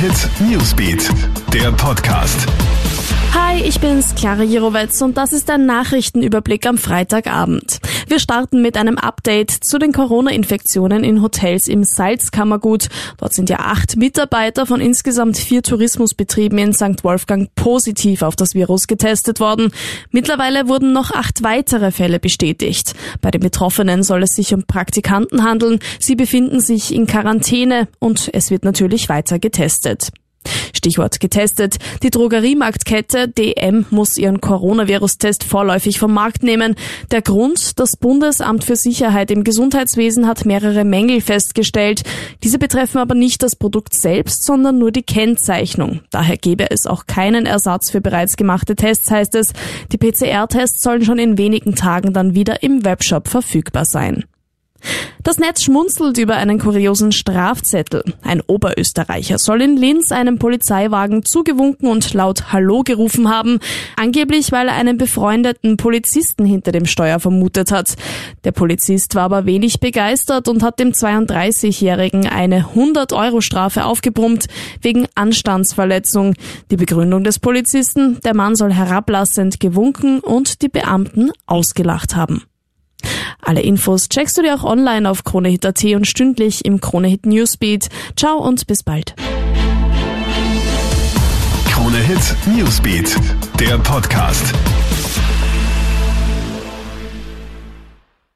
Hit Newsbeat, der Podcast. Hi, ich bin's, Clara Jirovetz und das ist ein Nachrichtenüberblick am Freitagabend. Wir starten mit einem Update zu den Corona-Infektionen in Hotels im Salzkammergut. Dort sind ja acht Mitarbeiter von insgesamt vier Tourismusbetrieben in St. Wolfgang positiv auf das Virus getestet worden. Mittlerweile wurden noch acht weitere Fälle bestätigt. Bei den Betroffenen soll es sich um Praktikanten handeln. Sie befinden sich in Quarantäne und es wird natürlich weiter getestet. Stichwort getestet. Die Drogeriemarktkette DM muss ihren Coronavirus-Test vorläufig vom Markt nehmen. Der Grund, das Bundesamt für Sicherheit im Gesundheitswesen hat mehrere Mängel festgestellt. Diese betreffen aber nicht das Produkt selbst, sondern nur die Kennzeichnung. Daher gebe es auch keinen Ersatz für bereits gemachte Tests, heißt es. Die PCR-Tests sollen schon in wenigen Tagen dann wieder im Webshop verfügbar sein. Das Netz schmunzelt über einen kuriosen Strafzettel. Ein Oberösterreicher soll in Linz einem Polizeiwagen zugewunken und laut Hallo gerufen haben, angeblich weil er einen befreundeten Polizisten hinter dem Steuer vermutet hat. Der Polizist war aber wenig begeistert und hat dem 32-Jährigen eine 100-Euro-Strafe aufgebrummt wegen Anstandsverletzung. Die Begründung des Polizisten, der Mann soll herablassend gewunken und die Beamten ausgelacht haben. Alle Infos checkst du dir auch online auf KroneHit.at und stündlich im KroneHit Newsbeat. Ciao und bis bald. KroneHit Newsbeat, der Podcast.